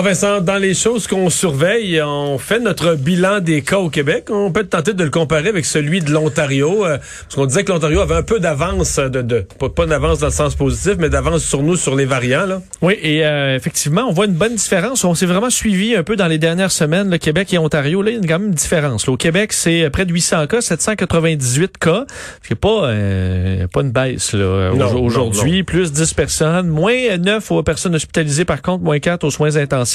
Ah Vincent, dans les choses qu'on surveille, on fait notre bilan des cas au Québec. On peut tenter de le comparer avec celui de l'Ontario. Euh, parce qu'on disait que l'Ontario avait un peu d'avance, de, de, pas, d'avance dans le sens positif, mais d'avance sur nous, sur les variants. Là. Oui, et euh, effectivement, on voit une bonne différence. On s'est vraiment suivi un peu dans les dernières semaines, le Québec et Ontario. Là, il y a quand même une différence. au Québec, c'est près de 800 cas, 798 cas. C'est pas, euh, pas une baisse là, aujourd'hui. Plus 10 personnes, moins 9 aux personnes hospitalisées, par contre, moins 4 aux soins intensifs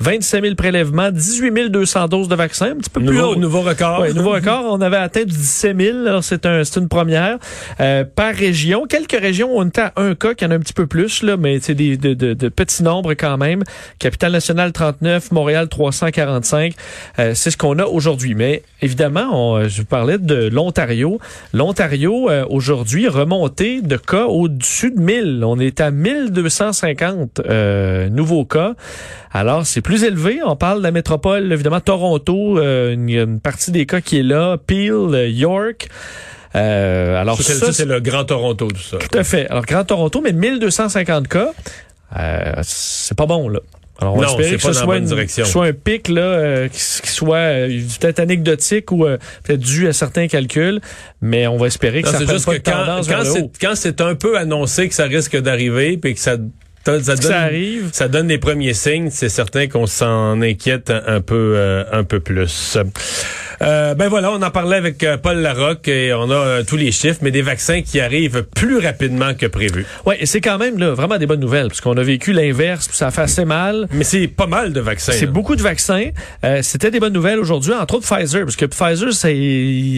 25 000 prélèvements, 18 200 doses de vaccins, un petit peu nouveau, plus Nouveau record. Nouveau record. On avait atteint du 17 000. C'est un, une première. Euh, par région, quelques régions ont été à un cas, qui en a un petit peu plus, là, mais c'est des de, de, de, petits nombres quand même. Capitale-Nationale 39, Montréal 345. Euh, c'est ce qu'on a aujourd'hui. Mais évidemment, on, je vous parlais de l'Ontario. L'Ontario, euh, aujourd'hui, remonté de cas au-dessus de 1000. On est à 1250 euh, nouveaux cas. Alors, c'est plus élevé. On parle de la métropole, évidemment, Toronto, euh, une, partie des cas qui est là, Peel, euh, York. Euh, alors ça, c'est le Grand Toronto, tout ça. Tout à fait. Alors, Grand Toronto, mais 1250 cas, euh, c'est pas bon, là. Alors, on va espérer que ce soit, une, soit un pic là, euh, qui, soit peut-être anecdotique ou peut-être dû à certains calculs, mais on va espérer que ça juste que quand, quand c'est un peu annoncé que ça risque d'arriver, puis que ça ça, donne, arrive? Ça donne les premiers signes. C'est certain qu'on s'en inquiète un, peu, euh, un peu plus. Euh, ben voilà, on en parlait avec euh, Paul Larocque et on a euh, tous les chiffres, mais des vaccins qui arrivent plus rapidement que prévu. Oui, et c'est quand même là, vraiment des bonnes nouvelles, parce qu'on a vécu l'inverse, ça fait assez mal. Mais c'est pas mal de vaccins. C'est beaucoup de vaccins. C'était des bonnes nouvelles aujourd'hui, entre autres Pfizer, parce que Pfizer, ça,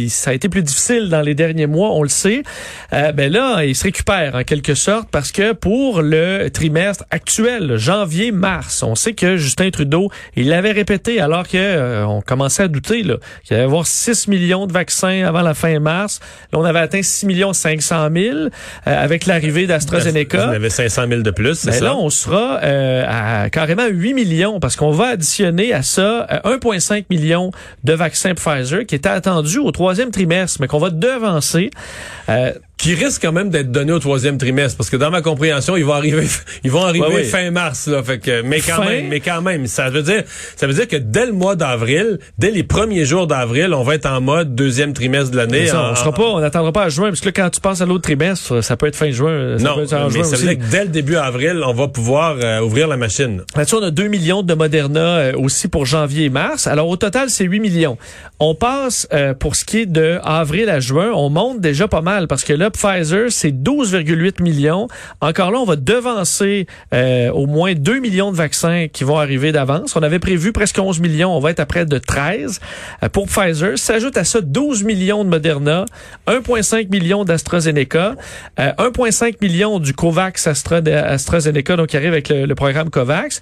ça a été plus difficile dans les derniers mois, on le sait. ben là, il se récupère en quelque sorte, parce que pour le trimestre actuel, janvier-mars, on sait que Justin Trudeau, il l'avait répété alors que on commençait à douter là il allait y avoir 6 millions de vaccins avant la fin mars. Là, on avait atteint 6 millions 500 000 euh, avec l'arrivée d'AstraZeneca. On avait 500 000 de plus, c'est ben ça? Là, on sera euh, à carrément 8 millions parce qu'on va additionner à ça 1,5 euh, million de vaccins Pfizer qui étaient attendus au troisième trimestre, mais qu'on va devancer qui risque quand même d'être donné au troisième trimestre parce que dans ma compréhension ils vont arriver ils vont arriver fin mars là fait que mais quand même mais quand même ça veut dire ça veut dire que dès le mois d'avril dès les premiers jours d'avril on va être en mode deuxième trimestre de l'année on sera pas on n'attendra pas à juin parce que là, quand tu passes à l'autre trimestre ça peut être fin juin ça non mais ça veut dire que dès le début avril on va pouvoir euh, ouvrir la machine. Là-dessus on a 2 millions de Moderna euh, aussi pour janvier et mars. Alors au total c'est 8 millions. On passe euh, pour ce qui est de avril à juin on monte déjà pas mal parce que là Pfizer, c'est 12,8 millions. Encore là, on va devancer euh, au moins 2 millions de vaccins qui vont arriver d'avance. On avait prévu presque 11 millions. On va être à près de 13 euh, pour Pfizer. S'ajoute à ça 12 millions de Moderna, 1,5 million d'AstraZeneca, 1,5 euh, million du COVAX Astra, AstraZeneca, donc qui arrive avec le, programme COVAX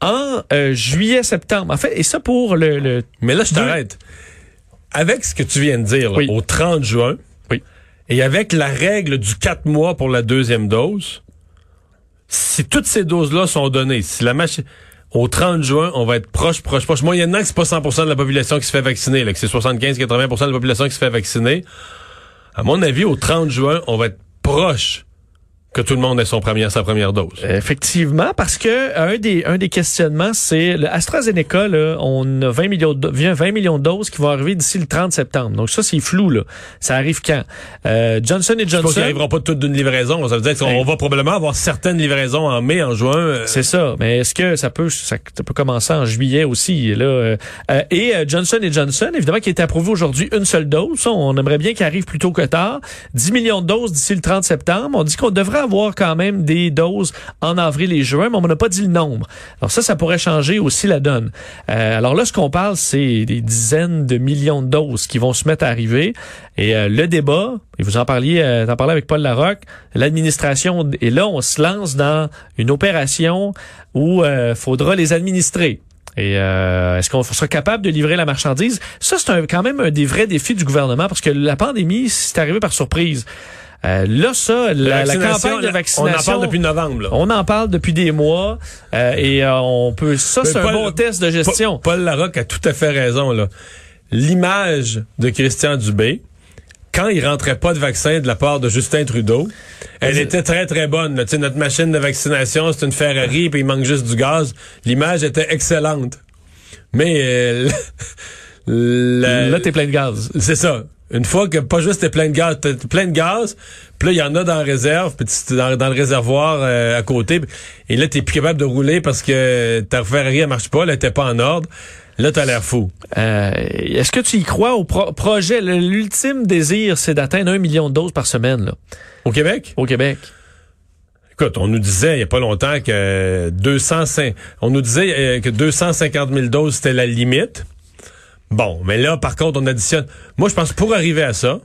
en juillet-septembre. En fait, et ça pour le... Mais là, je t'arrête. Avec ce que tu viens de dire, au 30 juin, et avec la règle du 4 mois pour la deuxième dose, si toutes ces doses-là sont données, si la machine au 30 juin, on va être proche, proche, proche. Moyennement que c'est pas 100% de la population qui se fait vacciner, là, que c'est 75-80% de la population qui se fait vacciner. À mon avis, au 30 juin, on va être proche que tout le monde ait son premier, sa première dose. Effectivement, parce que un des, un des questionnements, c'est l'AstraZeneca, là, on a 20 millions de, 20 millions de doses qui vont arriver d'ici le 30 septembre. Donc ça, c'est flou, là. Ça arrive quand? Euh, Johnson et Johnson. Ils n'arriveront pas toutes d'une livraison. Ça veut dire qu'on va probablement avoir certaines livraisons en mai, en juin. Euh. C'est ça. Mais est-ce que ça peut, ça, peut commencer en juillet aussi, là? Euh, euh et Johnson et Johnson, évidemment, qui est approuvé aujourd'hui une seule dose. On aimerait bien qu'il arrive plus tôt que tard. 10 millions de doses d'ici le 30 septembre. On dit qu'on devrait avoir quand même des doses en avril et juin, mais on n'a pas dit le nombre. Alors ça, ça pourrait changer aussi la donne. Euh, alors là, ce qu'on parle, c'est des dizaines de millions de doses qui vont se mettre à arriver. Et euh, le débat, et vous en parliez, euh, en avec Paul Larocque, l'administration, et là, on se lance dans une opération où il faudra les administrer. Et est-ce qu'on sera capable de livrer la marchandise? Ça, c'est quand même un des vrais défis du gouvernement parce que la pandémie, c'est arrivé par surprise. Euh, là, ça, la, campagne de vaccination. On en parle depuis novembre. On en parle depuis des mois euh, et euh, on peut. Ça, c'est un bon test de gestion. Paul, Larocque a tout à fait raison là. L'image de Christian Dubé, quand il rentrait pas de vaccin de la part de Justin Trudeau, elle était très, très bonne. sais, notre machine de vaccination, c'est une Ferrari, puis il manque juste du gaz. L'image était excellente. Mais euh, là, t'es plein de gaz. C'est ça. Une fois que pas juste t'es plein de gaz, t'es plein de gaz, puis là il y en a dans la réserve, puis dans, dans le réservoir euh, à côté, et là t'es plus capable de rouler parce que ta elle marche pas, elle était pas en ordre. Là, t'as l'air fou. Euh, Est-ce que tu y crois au projet? L'ultime désir, c'est d'atteindre un million de doses par semaine. Là. Au Québec? Au Québec. Écoute, on nous disait il n'y a pas longtemps que 205, on nous disait euh, que 250 000 doses, c'était la limite. Bon, mais là, par contre, on additionne. Moi, je pense que pour arriver à ça,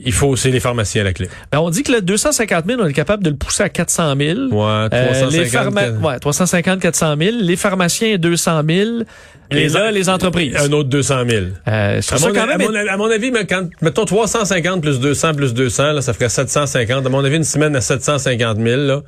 il faut aussi les pharmaciens à la clé. Ben, on dit que le 250 000, on est capable de le pousser à 400 000. Ouais, 350 000. ouais, 350, 400 000. Les pharmaciens, 200 000. Et là, les entreprises. Un autre 200 000. Euh, à, mon, quand même à, mon, avis, quand, mettons 350 plus 200 plus 200, là, ça ferait 750. À mon avis, une semaine à 750 000. Là.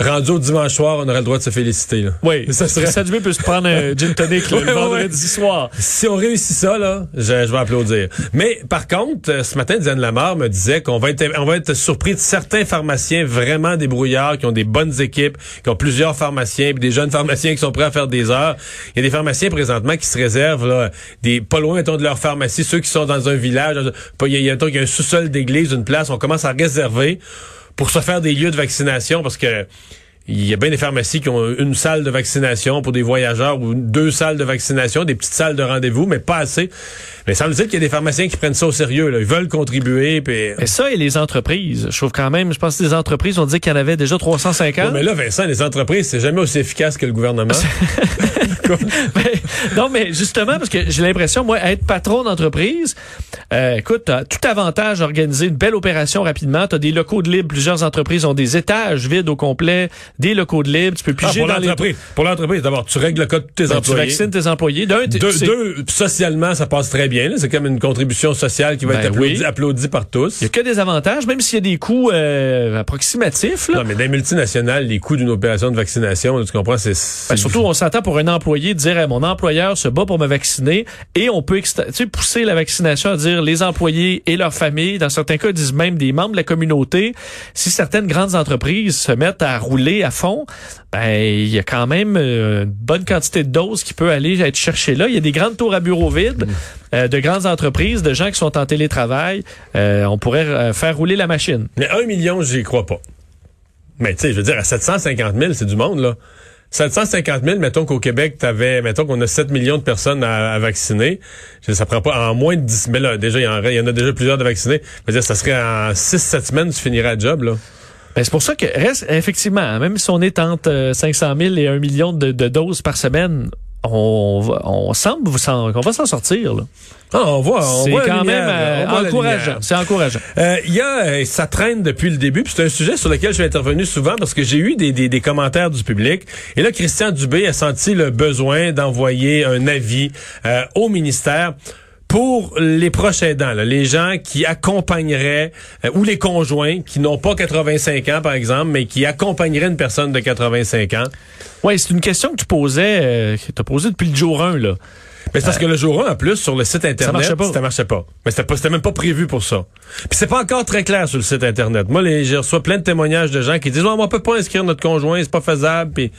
Rendu au dimanche soir, on aurait le droit de se féliciter. Là. Oui, ça serait... Sadubé peut se prendre un gin tonic le vendredi soir. Si on réussit ça, là, je, je, vais applaudir. Mais par contre, euh, ce matin, Diane Lamar me disait qu'on va être, on va être surpris de certains pharmaciens vraiment débrouillards, qui ont des bonnes équipes, qui ont plusieurs pharmaciens, puis des jeunes pharmaciens qui sont prêts à faire des heures. Il y a des pharmaciens présentement qui se réservent là, des pas loin de leur pharmacie, ceux qui sont dans un village, il y a, un sous-sol d'église, une place, on commence à réserver pour se faire des lieux de vaccination parce que il y a bien des pharmacies qui ont une salle de vaccination pour des voyageurs ou deux salles de vaccination, des petites salles de rendez-vous, mais pas assez. Mais ça veut dire qu'il y a des pharmaciens qui prennent ça au sérieux. Là. Ils veulent contribuer. Puis... Et ça et les entreprises. Je trouve quand même, je pense que les entreprises ont dit qu'il y en avait déjà 350. mais là, Vincent, les entreprises, c'est jamais aussi efficace que le gouvernement. non, mais justement, parce que j'ai l'impression, moi, être patron d'entreprise, euh, écoute, t'as tout avantage d'organiser une belle opération rapidement. T'as des locaux de libre. Plusieurs entreprises ont des étages vides au complet, des locaux de libre. Tu peux piger ah, pour dans Pour l'entreprise, d'abord, tu règles le cas de tes ben, employés. Tu vaccines tes employés. D'un, deux, socialement, ça passe très bien. C'est comme une contribution sociale qui va être ben applaudie, par tous. Il y a que des avantages, même s'il y a des coûts euh, approximatifs. Là. Non, mais dans les multinationales, les coûts d'une opération de vaccination, tu comprends, c'est... Ben, surtout, on s'entend pour un employé de dire, mon employeur se bat pour me vacciner et on peut pousser la vaccination à dire les employés et leurs familles, dans certains cas, disent même des membres de la communauté. Si certaines grandes entreprises se mettent à rouler à fond, ben il y a quand même euh, une bonne quantité de doses qui peut aller être cherchée là. Il y a des grandes tours à bureaux vides, mm. euh, de grandes entreprises, de gens qui sont en télétravail. Euh, on pourrait faire rouler la machine. Mais un million, j'y crois pas. Mais tu sais, je veux dire, à 750 000, c'est du monde, là. 750 000, mettons qu'au Québec, t'avais, mettons qu'on a 7 millions de personnes à, vacciner. Ça prend pas en moins de 10 000. Là, déjà, il y, en, a déjà plusieurs de vaccinés. Je dire, ça serait en 6-7 semaines, tu finirais le job, là. Ben, c'est pour ça que reste, effectivement, même si on est entre 500 000 et 1 million de, de doses par semaine, on, on semble qu'on va s'en sortir. Là. Ah, on voit, c'est quand même euh, encourageant. C'est encourageant. Euh, il y a, euh, ça traîne depuis le début. C'est un sujet sur lequel je suis intervenu souvent parce que j'ai eu des, des, des, commentaires du public. Et là, Christian Dubé a senti le besoin d'envoyer un avis au ministère pour les proches aidants, les gens qui accompagneraient, ou les conjoints qui n'ont pas 85 ans, par exemple, mais qui accompagneraient une personne de 85 ans. Oui, c'est une question que tu posais, euh, que tu as posée depuis le jour 1, là. Mais c'est parce que le jour 1, en plus, sur le site Internet, ça marchait pas. Ça marchait pas. Mais c'était même pas prévu pour ça. Puis c'est pas encore très clair sur le site Internet. Moi, les, je reçois plein de témoignages de gens qui disent, on peut pas inscrire notre conjoint, c'est pas faisable. Puis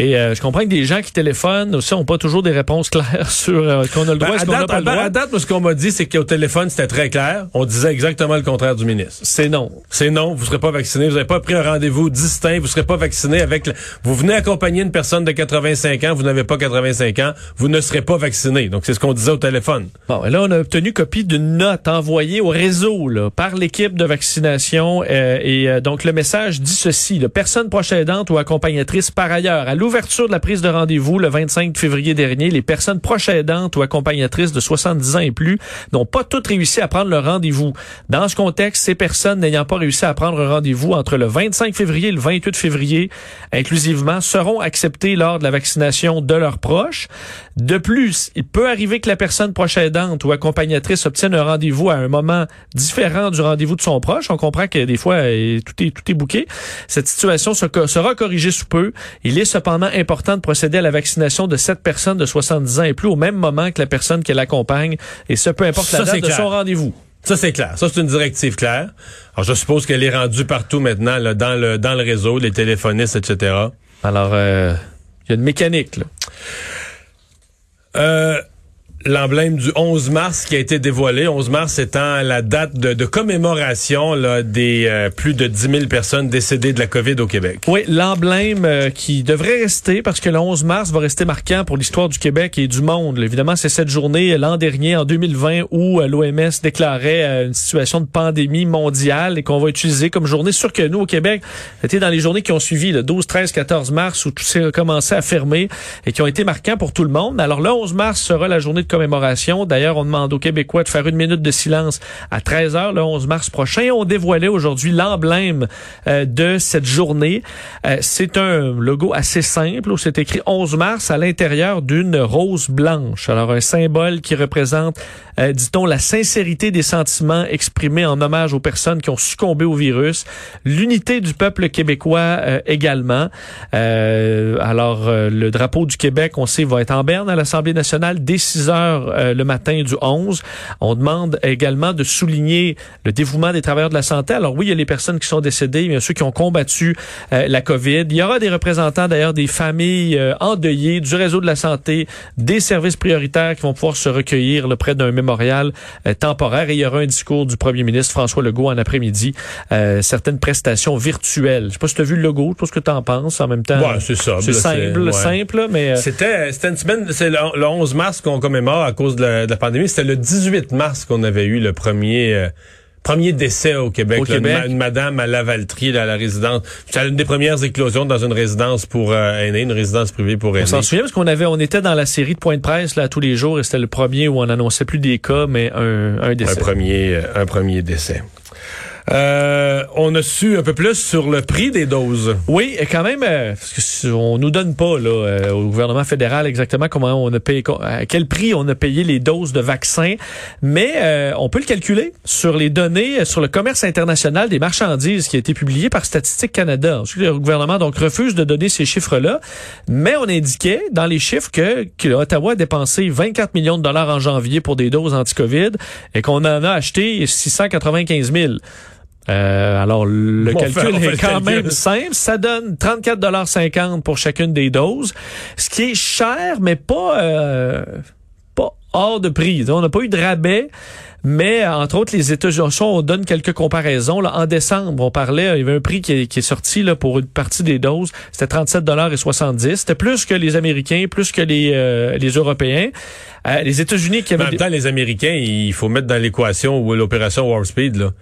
et euh, je comprends que des gens qui téléphonent aussi n'ont pas toujours des réponses claires sur euh, qu'on a le droit, ben, ce qu'on n'a pas le droit. À date, ce qu'on m'a dit, c'est qu'au téléphone, c'était très clair. On disait exactement le contraire du ministre. C'est non. C'est non. Vous serez pas vacciné. Vous n'avez pas pris un rendez-vous distinct. Vous serez pas vacciné avec. Vous venez accompagner une personne de 85 ans. Vous n'avez pas 85 ans. Vous ne serez pas vacciné. Donc c'est ce qu'on disait au téléphone. Bon, là, on a obtenu copie d'une note envoyée au réseau là, par l'équipe de vaccination. Euh, et donc le message dit ceci la personne proche aidante ou accompagnatrice par ailleurs à l'ouverture de la prise de rendez-vous le 25 février dernier, les personnes proches aidantes ou accompagnatrices de 70 ans et plus n'ont pas toutes réussi à prendre leur rendez-vous. Dans ce contexte, ces personnes n'ayant pas réussi à prendre un rendez-vous entre le 25 février et le 28 février, inclusivement, seront acceptées lors de la vaccination de leurs proches. De plus, il peut arriver que la personne proche aidante ou accompagnatrice obtienne un rendez-vous à un moment différent du rendez-vous de son proche. On comprend que des fois, euh, tout est, tout est bouqué. Cette situation sera corrigée sous peu. Il est cependant important de procéder à la vaccination de cette personne de 70 ans et plus au même moment que la personne qui l'accompagne, et ce, peu importe la date de son rendez-vous. Ça, c'est clair. Ça, c'est une directive claire. Alors, je suppose qu'elle est rendue partout maintenant, là, dans le dans le réseau, les téléphonistes, etc. Alors, euh, il y a une mécanique, là. Euh, l'emblème du 11 mars qui a été dévoilé. 11 mars étant la date de, commémoration là, des euh, plus de 10 000 personnes décédées de la COVID au Québec. Oui, l'emblème euh, qui devrait rester parce que le 11 mars va rester marquant pour l'histoire du Québec et du monde. Évidemment, c'est cette journée l'an dernier, en 2020, où euh, l'OMS déclarait une situation de pandémie mondiale et qu'on va utiliser comme journée. Sûr que nous, au Québec, c'était dans les journées qui ont suivi, le 12, 13, 14 mars, où tout s'est commencé à fermer et qui ont été marquants pour tout le monde. Alors, le 11 mars sera la journée de commémoration. D'ailleurs, on demande aux Québécois de faire une minute de silence à 13 h le 11 mars prochain. On dévoilait aujourd'hui l'emblème euh, de cette journée. Euh, c'est un logo assez simple où c'est écrit 11 mars à l'intérieur d'une rose blanche. Alors, un symbole qui représente, euh, dit-on, la sincérité des sentiments exprimés en hommage aux personnes qui ont succombé au virus, l'unité du peuple québécois également. alors, le drapeau du Québec, on sait, va être en berne à l'Assemblée nationale dès 6 heures euh, le matin du 11. On demande également de souligner le dévouement des travailleurs de la santé. Alors oui, il y a les personnes qui sont décédées, mais ceux qui ont combattu euh, la COVID. Il y aura des représentants d'ailleurs des familles euh, endeuillées, du réseau de la santé, des services prioritaires qui vont pouvoir se recueillir le près d'un mémorial temporaire. Et il y aura un discours du premier ministre François Legault en après-midi, certaines prestations virtuelles. Je sais pas si tu as vu le logo, je sais pas ce que tu en penses en même temps. Ouais, c'est ça. C'est simple, simple, mais... C'était une semaine, c'est le, le 11 mars qu'on commémore à cause de la, pandémie. C'était le 18 mars qu'on avait eu le premier... Euh, premier décès au Québec, une madame à Lavaltrie, à la résidence. C'était une des premières éclosions dans une résidence pour euh, aînés, une résidence privée pour aînés. On s'en souvient parce qu'on avait, on était dans la série de points de presse là tous les jours et c'était le premier où on annonçait plus des cas, mais un, un décès. Un premier, euh, un premier décès. Euh, on a su un peu plus sur le prix des doses. Oui, et quand même, euh, parce nous donne pas là, euh, au gouvernement fédéral exactement comment on a payé, à quel prix on a payé les doses de vaccins, mais on peut le calculer sur les données sur le commerce international des marchandises qui a été publié par Statistique Canada. Le gouvernement donc refuse de donner ces chiffres-là, mais on indiquait dans les chiffres que, que Ottawa a dépensé 24 millions de dollars en janvier pour des doses anti-COVID et qu'on en a acheté 695 000. Euh, alors, le calcul est quand même simple. Ça donne 34,50 pour chacune des doses, ce qui est cher, mais pas, euh, pas hors de prix. On n'a pas eu de rabais. Mais entre autres, les États-Unis, on donne quelques comparaisons. Là, en décembre, on parlait, il y avait un prix qui est, sorti là, pour une partie des doses. C'était 37 dollars et 70. C'était plus que les Américains, plus que les, euh, les Européens. les États-Unis qui avaient... En même temps, les Américains, il faut mettre dans l'équation l'opération Warp Speed, là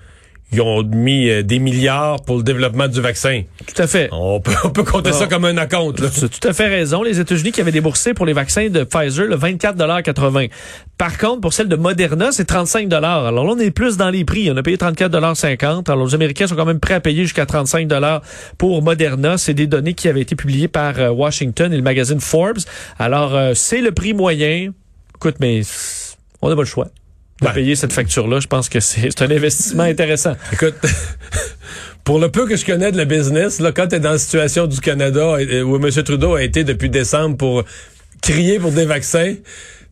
ils ont mis euh, des milliards pour le développement du vaccin. Tout à fait. On peut, on peut compter ça comme un acompte. Tu as tout à fait raison. Les États-Unis qui avaient déboursé pour les vaccins de Pfizer le 24,80 Par contre, pour celle de Moderna, c'est 35 Alors là, on est plus dans les prix. On a payé 34,50 Alors les Américains sont quand même prêts à payer jusqu'à 35 pour Moderna. C'est des données qui avaient été publiées par euh, Washington et le magazine Forbes. Alors, euh, c'est le prix moyen. Écoute, mais on n'a pas le choix de payer cette facture-là. Je pense que c'est un investissement intéressant. Écoute, pour le peu que je connais de la business, là, quand tu es dans la situation du Canada où M. Trudeau a été depuis décembre pour crier pour des vaccins,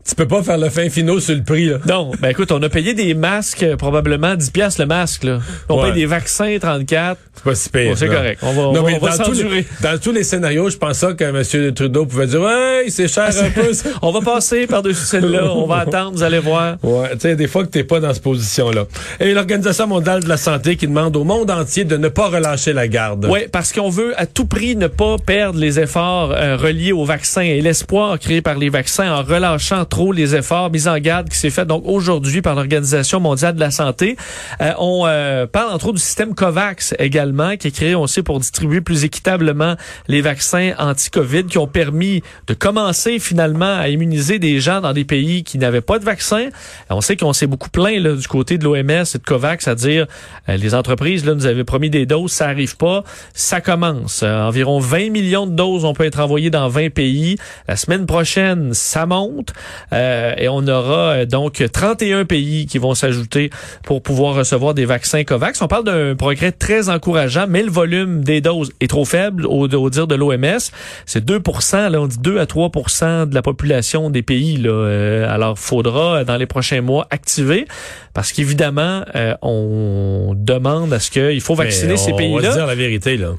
tu peux pas faire le fin finaux sur le prix. Là. Non, ben écoute, on a payé des masques, euh, probablement 10 pièces le masque. Là. On paye des vaccins 34. C'est pas si pire. c'est correct. On va, on va, dans, tous les, dans tous les scénarios, je pense que M. Trudeau pouvait dire Ouais, c'est cher un peu. on va passer par-dessus celle-là. On va attendre, vous allez voir. Ouais, tu sais, des fois que t'es pas dans cette position-là. Et l'Organisation mondiale de la santé qui demande au monde entier de ne pas relâcher la garde. Oui, parce qu'on veut à tout prix ne pas perdre les efforts euh, reliés aux vaccins et l'espoir créé par les vaccins en relâchant trop les efforts, mise en garde qui s'est fait donc aujourd'hui par l'Organisation mondiale de la santé. Euh, on euh, parle entre autres du système COVAX également, qui est créé, on pour distribuer plus équitablement les vaccins anti-COVID, qui ont permis de commencer finalement à immuniser des gens dans des pays qui n'avaient pas de vaccin. On sait qu'on s'est beaucoup plaint là, du côté de l'OMS et de COVAX à dire les entreprises là, nous avaient promis des doses, ça arrive pas, ça commence. environ 20 millions de doses ont peut être envoyées dans 20 pays. La semaine prochaine, ça monte. Et on aura donc 31 pays qui vont s'ajouter pour pouvoir recevoir des vaccins COVAX. On parle d'un progrès très encourageant, mais le volume des doses est trop faible au, dire de l'OMS. C'est 2% là, on dit 2 à 3% de la population des pays. Là. Euh, alors, faudra, dans les prochains mois, activer parce qu'évidemment, euh, on demande à ce qu'il faut vacciner ces pays-là. On va dire la vérité, là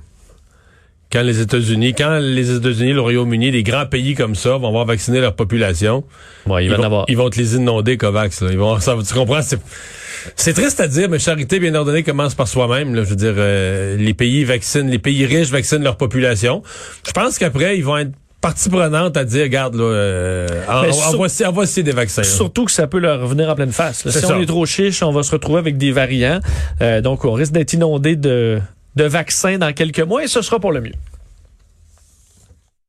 quand les États-Unis, quand les États-Unis, le Royaume-Uni, des grands pays comme ça vont avoir vacciné leur population, ils, vont, avoir. ils vont te les inonder Covax. Ils vont, ça, tu comprends? C'est triste à dire, mais charité bien ordonnée commence par soi-même. Je veux dire, euh, les pays vaccinent, les pays riches vaccinent leur population. Je pense qu'après, ils vont être partie prenante à dire, regarde, là, euh, en, voici, des vaccins. Surtout que ça peut leur revenir en pleine face. Si on est trop chiche, on va se retrouver avec des variants. Euh, donc, on risque d'être inondé de de vaccins dans quelques mois et ce sera pour le mieux.